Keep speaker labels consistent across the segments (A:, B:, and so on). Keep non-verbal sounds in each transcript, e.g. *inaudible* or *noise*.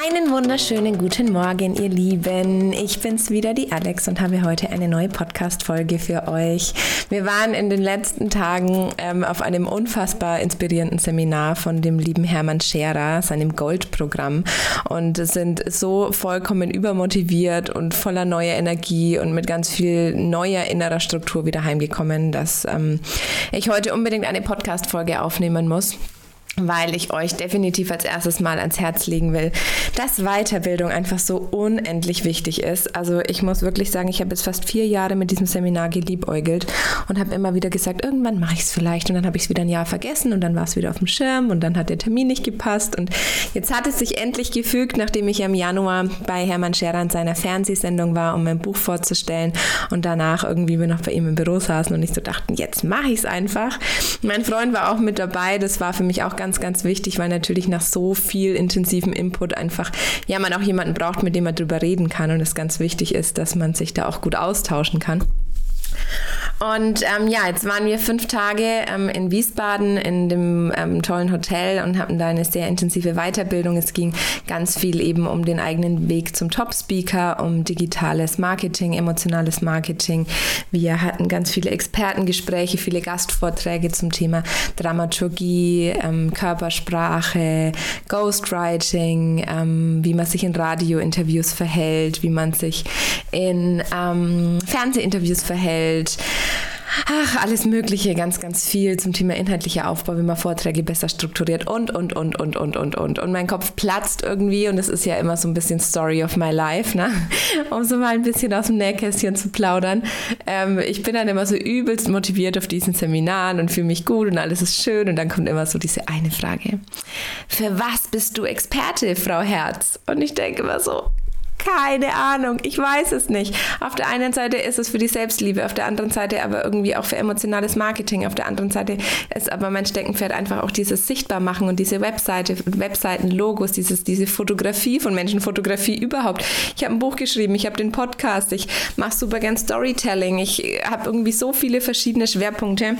A: Einen wunderschönen guten Morgen, ihr Lieben. Ich bin's wieder, die Alex, und habe heute eine neue Podcast-Folge für euch. Wir waren in den letzten Tagen ähm, auf einem unfassbar inspirierenden Seminar von dem lieben Hermann Scherer, seinem Gold-Programm, und sind so vollkommen übermotiviert und voller neuer Energie und mit ganz viel neuer innerer Struktur wieder heimgekommen, dass ähm, ich heute unbedingt eine Podcast-Folge aufnehmen muss weil ich euch definitiv als erstes mal ans Herz legen will, dass Weiterbildung einfach so unendlich wichtig ist. Also ich muss wirklich sagen, ich habe jetzt fast vier Jahre mit diesem Seminar geliebäugelt und habe immer wieder gesagt, irgendwann mache ich es vielleicht und dann habe ich es wieder ein Jahr vergessen und dann war es wieder auf dem Schirm und dann hat der Termin nicht gepasst und jetzt hat es sich endlich gefügt, nachdem ich im Januar bei Hermann Scherer in seiner Fernsehsendung war, um mein Buch vorzustellen und danach irgendwie wir noch bei ihm im Büro saßen und ich so dachten, jetzt mache ich es einfach. Mein Freund war auch mit dabei, das war für mich auch ganz ganz, wichtig, weil natürlich nach so viel intensivem Input einfach, ja, man auch jemanden braucht, mit dem man drüber reden kann und es ganz wichtig ist, dass man sich da auch gut austauschen kann. Und ähm, ja, jetzt waren wir fünf Tage ähm, in Wiesbaden in dem ähm, tollen Hotel und hatten da eine sehr intensive Weiterbildung. Es ging ganz viel eben um den eigenen Weg zum Top-Speaker, um digitales Marketing, emotionales Marketing. Wir hatten ganz viele Expertengespräche, viele Gastvorträge zum Thema Dramaturgie, ähm, Körpersprache, Ghostwriting, ähm, wie man sich in Radiointerviews verhält, wie man sich in ähm, Fernsehinterviews verhält. Ach, alles Mögliche, ganz, ganz viel zum Thema inhaltlicher Aufbau, wie man Vorträge besser strukturiert und, und, und, und, und, und, und. Und mein Kopf platzt irgendwie und das ist ja immer so ein bisschen Story of my life, ne? *laughs* um so mal ein bisschen aus dem Nähkästchen zu plaudern. Ähm, ich bin dann immer so übelst motiviert auf diesen Seminaren und fühle mich gut und alles ist schön und dann kommt immer so diese eine Frage. Für was bist du Experte, Frau Herz? Und ich denke immer so, keine Ahnung, ich weiß es nicht. Auf der einen Seite ist es für die Selbstliebe, auf der anderen Seite aber irgendwie auch für emotionales Marketing, auf der anderen Seite ist aber mein Steckenpferd einfach auch dieses Sichtbarmachen und diese Webseite, Webseiten, Logos, dieses, diese Fotografie von Menschen, Fotografie überhaupt. Ich habe ein Buch geschrieben, ich habe den Podcast, ich mache super gern Storytelling, ich habe irgendwie so viele verschiedene Schwerpunkte.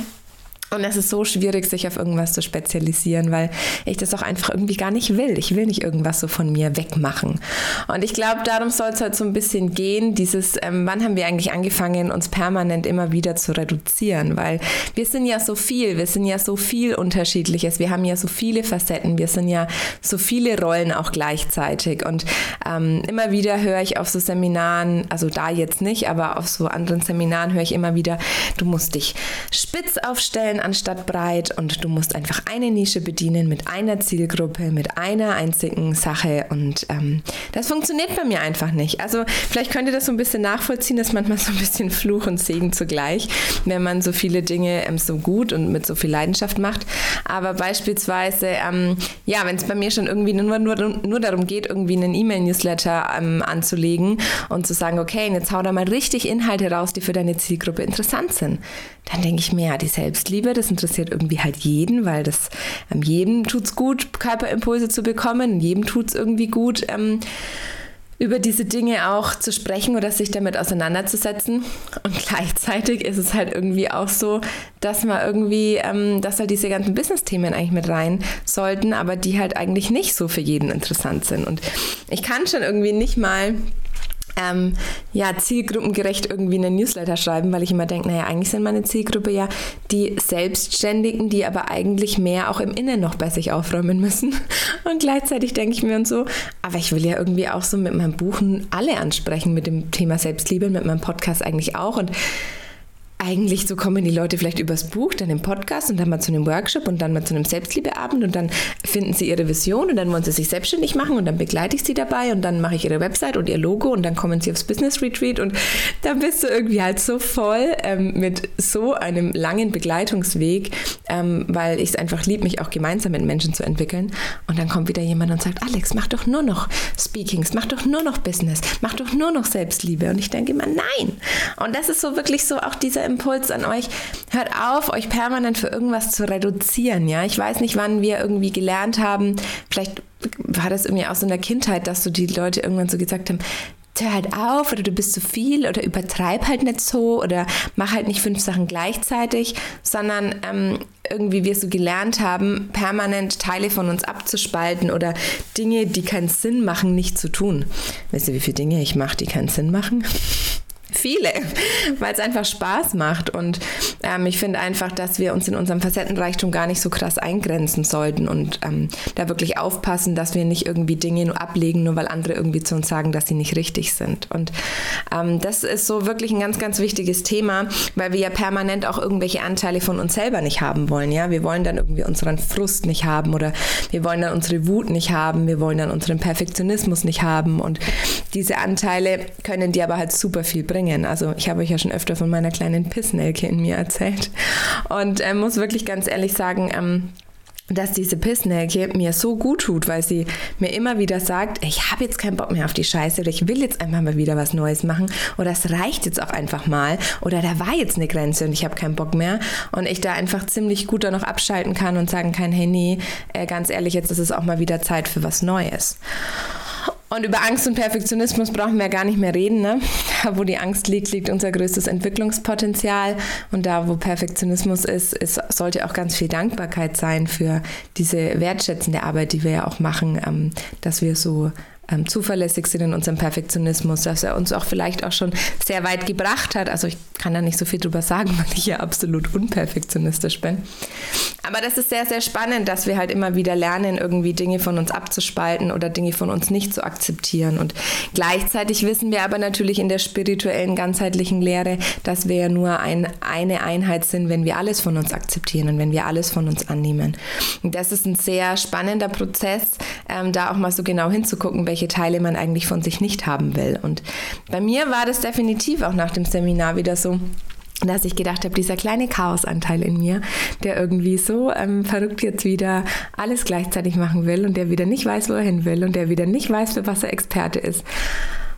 A: Und es ist so schwierig, sich auf irgendwas zu spezialisieren, weil ich das auch einfach irgendwie gar nicht will. Ich will nicht irgendwas so von mir wegmachen. Und ich glaube, darum soll es halt so ein bisschen gehen, dieses, ähm, wann haben wir eigentlich angefangen, uns permanent immer wieder zu reduzieren? Weil wir sind ja so viel, wir sind ja so viel Unterschiedliches, wir haben ja so viele Facetten, wir sind ja so viele Rollen auch gleichzeitig. Und ähm, immer wieder höre ich auf so Seminaren, also da jetzt nicht, aber auf so anderen Seminaren höre ich immer wieder, du musst dich spitz aufstellen, klein anstatt breit und du musst einfach eine Nische bedienen mit einer Zielgruppe, mit einer einzigen Sache und ähm, das funktioniert bei mir einfach nicht. Also vielleicht könnt ihr das so ein bisschen nachvollziehen, das ist manchmal so ein bisschen Fluch und Segen zugleich, wenn man so viele Dinge ähm, so gut und mit so viel Leidenschaft macht. Aber beispielsweise, ähm, ja, wenn es bei mir schon irgendwie nur, nur, nur darum geht, irgendwie einen E-Mail-Newsletter ähm, anzulegen und zu sagen, okay, jetzt hau da mal richtig Inhalte raus, die für deine Zielgruppe interessant sind, dann denke ich mir, ja, die Selbstliebe Liebe, das interessiert irgendwie halt jeden, weil das ähm, jedem tut es gut, Körperimpulse zu bekommen, jedem tut es irgendwie gut. Ähm, über diese Dinge auch zu sprechen oder sich damit auseinanderzusetzen. Und *laughs* gleichzeitig ist es halt irgendwie auch so, dass man irgendwie, ähm, dass halt diese ganzen Business-Themen eigentlich mit rein sollten, aber die halt eigentlich nicht so für jeden interessant sind. Und ich kann schon irgendwie nicht mal ähm, ja, zielgruppengerecht irgendwie einen Newsletter schreiben, weil ich immer denke, naja, eigentlich sind meine Zielgruppe ja die Selbstständigen, die aber eigentlich mehr auch im Innen noch bei sich aufräumen müssen. *laughs* Und gleichzeitig denke ich mir und so, aber ich will ja irgendwie auch so mit meinem Buchen alle ansprechen, mit dem Thema Selbstliebe, mit meinem Podcast eigentlich auch. Und eigentlich so kommen die Leute vielleicht übers Buch, dann im Podcast und dann mal zu einem Workshop und dann mal zu einem Selbstliebeabend und dann finden sie ihre Vision und dann wollen sie sich selbstständig machen und dann begleite ich sie dabei und dann mache ich ihre Website und ihr Logo und dann kommen sie aufs Business Retreat und dann bist du irgendwie halt so voll ähm, mit so einem langen Begleitungsweg, ähm, weil ich es einfach lieb, mich auch gemeinsam mit Menschen zu entwickeln und dann kommt wieder jemand und sagt, Alex, mach doch nur noch Speakings, mach doch nur noch Business, mach doch nur noch Selbstliebe und ich denke immer, nein. Und das ist so wirklich so auch dieser Impuls an euch, hört auf, euch permanent für irgendwas zu reduzieren. Ja, ich weiß nicht, wann wir irgendwie gelernt haben, vielleicht war das irgendwie aus so einer Kindheit, dass so die Leute irgendwann so gesagt haben, hör halt auf oder du bist zu viel oder übertreib halt nicht so oder mach halt nicht fünf Sachen gleichzeitig, sondern ähm, irgendwie wir so gelernt haben, permanent Teile von uns abzuspalten oder Dinge, die keinen Sinn machen, nicht zu tun. Wisst ihr, wie viele Dinge ich mache, die keinen Sinn machen? *laughs* viele, *laughs* weil es einfach Spaß macht. Und ähm, ich finde einfach, dass wir uns in unserem Facettenreichtum gar nicht so krass eingrenzen sollten und ähm, da wirklich aufpassen, dass wir nicht irgendwie Dinge nur ablegen, nur weil andere irgendwie zu uns sagen, dass sie nicht richtig sind. Und ähm, das ist so wirklich ein ganz, ganz wichtiges Thema, weil wir ja permanent auch irgendwelche Anteile von uns selber nicht haben wollen. Ja, wir wollen dann irgendwie unseren Frust nicht haben oder wir wollen dann unsere Wut nicht haben, wir wollen dann unseren Perfektionismus nicht haben. Und diese Anteile können dir aber halt super viel bringen. Also ich habe euch ja schon öfter von meiner kleinen Pissnelke in mir erzählt und äh, muss wirklich ganz ehrlich sagen, ähm, dass diese Pissnelke mir so gut tut, weil sie mir immer wieder sagt, ich habe jetzt keinen Bock mehr auf die Scheiße oder ich will jetzt einfach mal wieder was Neues machen oder es reicht jetzt auch einfach mal oder da war jetzt eine Grenze und ich habe keinen Bock mehr und ich da einfach ziemlich gut da noch abschalten kann und sagen kann, hey nee, äh, ganz ehrlich, jetzt ist es auch mal wieder Zeit für was Neues. Und über Angst und Perfektionismus brauchen wir gar nicht mehr reden. Ne? *laughs* Wo die Angst liegt, liegt unser größtes Entwicklungspotenzial. Und da, wo Perfektionismus ist, ist sollte auch ganz viel Dankbarkeit sein für diese wertschätzende Arbeit, die wir ja auch machen, ähm, dass wir so ähm, zuverlässig sind in unserem Perfektionismus, dass er uns auch vielleicht auch schon sehr weit gebracht hat. Also ich kann da nicht so viel drüber sagen, *laughs* weil ich ja absolut unperfektionistisch bin. Aber das ist sehr, sehr spannend, dass wir halt immer wieder lernen, irgendwie Dinge von uns abzuspalten oder Dinge von uns nicht zu akzeptieren. Und gleichzeitig wissen wir aber natürlich in der spirituellen, ganzheitlichen Lehre, dass wir ja nur ein, eine Einheit sind, wenn wir alles von uns akzeptieren und wenn wir alles von uns annehmen. Und das ist ein sehr spannender Prozess, ähm, da auch mal so genau hinzugucken, welche Teile man eigentlich von sich nicht haben will. Und bei mir war das definitiv auch nach dem Seminar wieder so, dass ich gedacht habe, dieser kleine Chaosanteil in mir, der irgendwie so ähm, verrückt jetzt wieder alles gleichzeitig machen will und der wieder nicht weiß, wo er hin will und der wieder nicht weiß, für was er Experte ist.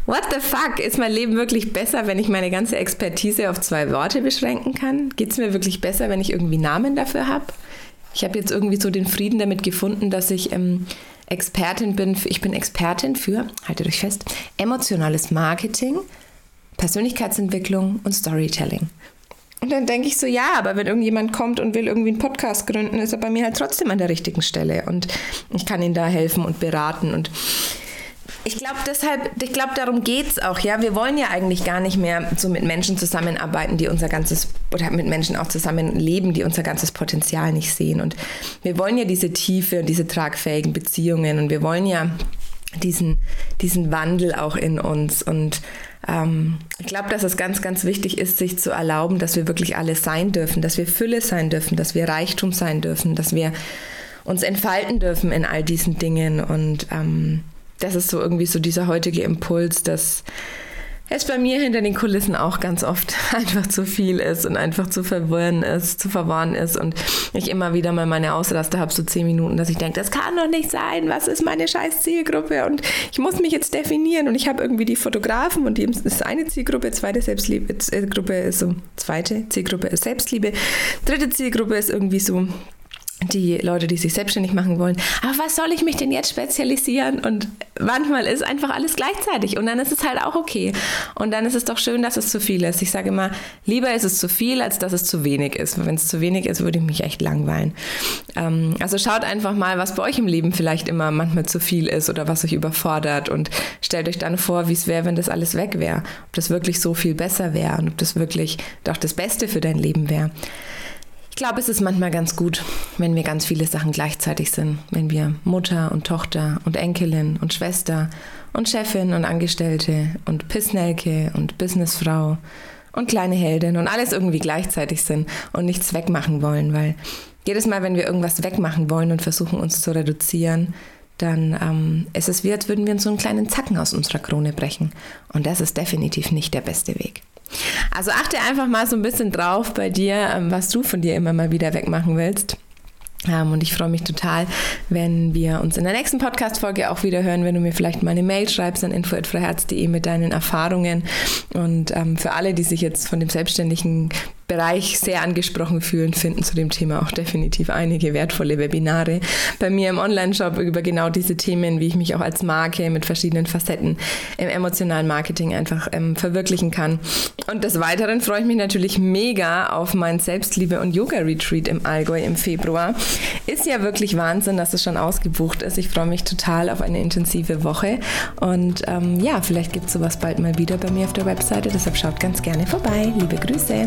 A: What the fuck? Ist mein Leben wirklich besser, wenn ich meine ganze Expertise auf zwei Worte beschränken kann? Geht es mir wirklich besser, wenn ich irgendwie Namen dafür habe? Ich habe jetzt irgendwie so den Frieden damit gefunden, dass ich ähm, Expertin bin, ich bin Expertin für, haltet euch fest, emotionales Marketing, Persönlichkeitsentwicklung und Storytelling. Und dann denke ich so, ja, aber wenn irgendjemand kommt und will irgendwie einen Podcast gründen, ist er bei mir halt trotzdem an der richtigen Stelle und ich kann ihn da helfen und beraten und ich glaube deshalb, ich glaube darum geht es auch, ja. Wir wollen ja eigentlich gar nicht mehr so mit Menschen zusammenarbeiten, die unser ganzes, oder mit Menschen auch zusammenleben, die unser ganzes Potenzial nicht sehen. Und wir wollen ja diese Tiefe und diese tragfähigen Beziehungen und wir wollen ja diesen, diesen Wandel auch in uns. Und ähm, ich glaube, dass es ganz, ganz wichtig ist, sich zu erlauben, dass wir wirklich alles sein dürfen, dass wir Fülle sein dürfen, dass wir Reichtum sein dürfen, dass wir uns entfalten dürfen in all diesen Dingen. Und ähm, das ist so irgendwie so dieser heutige Impuls, dass es bei mir hinter den Kulissen auch ganz oft *laughs* einfach zu viel ist und einfach zu verwirren ist, zu verwahren ist und ich immer wieder mal meine Ausraste habe, so zehn Minuten, dass ich denke, das kann doch nicht sein, was ist meine scheiß Zielgruppe? Und ich muss mich jetzt definieren und ich habe irgendwie die Fotografen und die ist eine Zielgruppe, zweite Selbstliebe, Zielgruppe ist so, zweite Zielgruppe ist Selbstliebe, dritte Zielgruppe ist irgendwie so die Leute, die sich selbstständig machen wollen. Aber was soll ich mich denn jetzt spezialisieren? Und manchmal ist einfach alles gleichzeitig und dann ist es halt auch okay. Und dann ist es doch schön, dass es zu viel ist. Ich sage immer, lieber ist es zu viel, als dass es zu wenig ist. Wenn es zu wenig ist, würde ich mich echt langweilen. Ähm, also schaut einfach mal, was bei euch im Leben vielleicht immer manchmal zu viel ist oder was euch überfordert und stellt euch dann vor, wie es wäre, wenn das alles weg wäre. Ob das wirklich so viel besser wäre und ob das wirklich doch das Beste für dein Leben wäre. Ich glaube, es ist manchmal ganz gut, wenn wir ganz viele Sachen gleichzeitig sind. Wenn wir Mutter und Tochter und Enkelin und Schwester und Chefin und Angestellte und Pissnelke und Businessfrau und kleine Heldin und alles irgendwie gleichzeitig sind und nichts wegmachen wollen, weil jedes Mal, wenn wir irgendwas wegmachen wollen und versuchen uns zu reduzieren, dann ähm, ist es wie, als würden wir uns so einen kleinen Zacken aus unserer Krone brechen. Und das ist definitiv nicht der beste Weg. Also achte einfach mal so ein bisschen drauf bei dir, ähm, was du von dir immer mal wieder wegmachen willst. Ähm, und ich freue mich total, wenn wir uns in der nächsten Podcast-Folge auch wieder hören, wenn du mir vielleicht mal eine Mail schreibst an info.freiherz.de mit deinen Erfahrungen. Und ähm, für alle, die sich jetzt von dem selbstständigen Bereich sehr angesprochen fühlen, finden zu dem Thema auch definitiv einige wertvolle Webinare bei mir im Online-Shop über genau diese Themen, wie ich mich auch als Marke mit verschiedenen Facetten im emotionalen Marketing einfach ähm, verwirklichen kann. Und des Weiteren freue ich mich natürlich mega auf mein Selbstliebe- und Yoga-Retreat im Allgäu im Februar. Ist ja wirklich Wahnsinn, dass es schon ausgebucht ist. Ich freue mich total auf eine intensive Woche. Und ähm, ja, vielleicht gibt es sowas bald mal wieder bei mir auf der Webseite. Deshalb schaut ganz gerne vorbei. Liebe Grüße.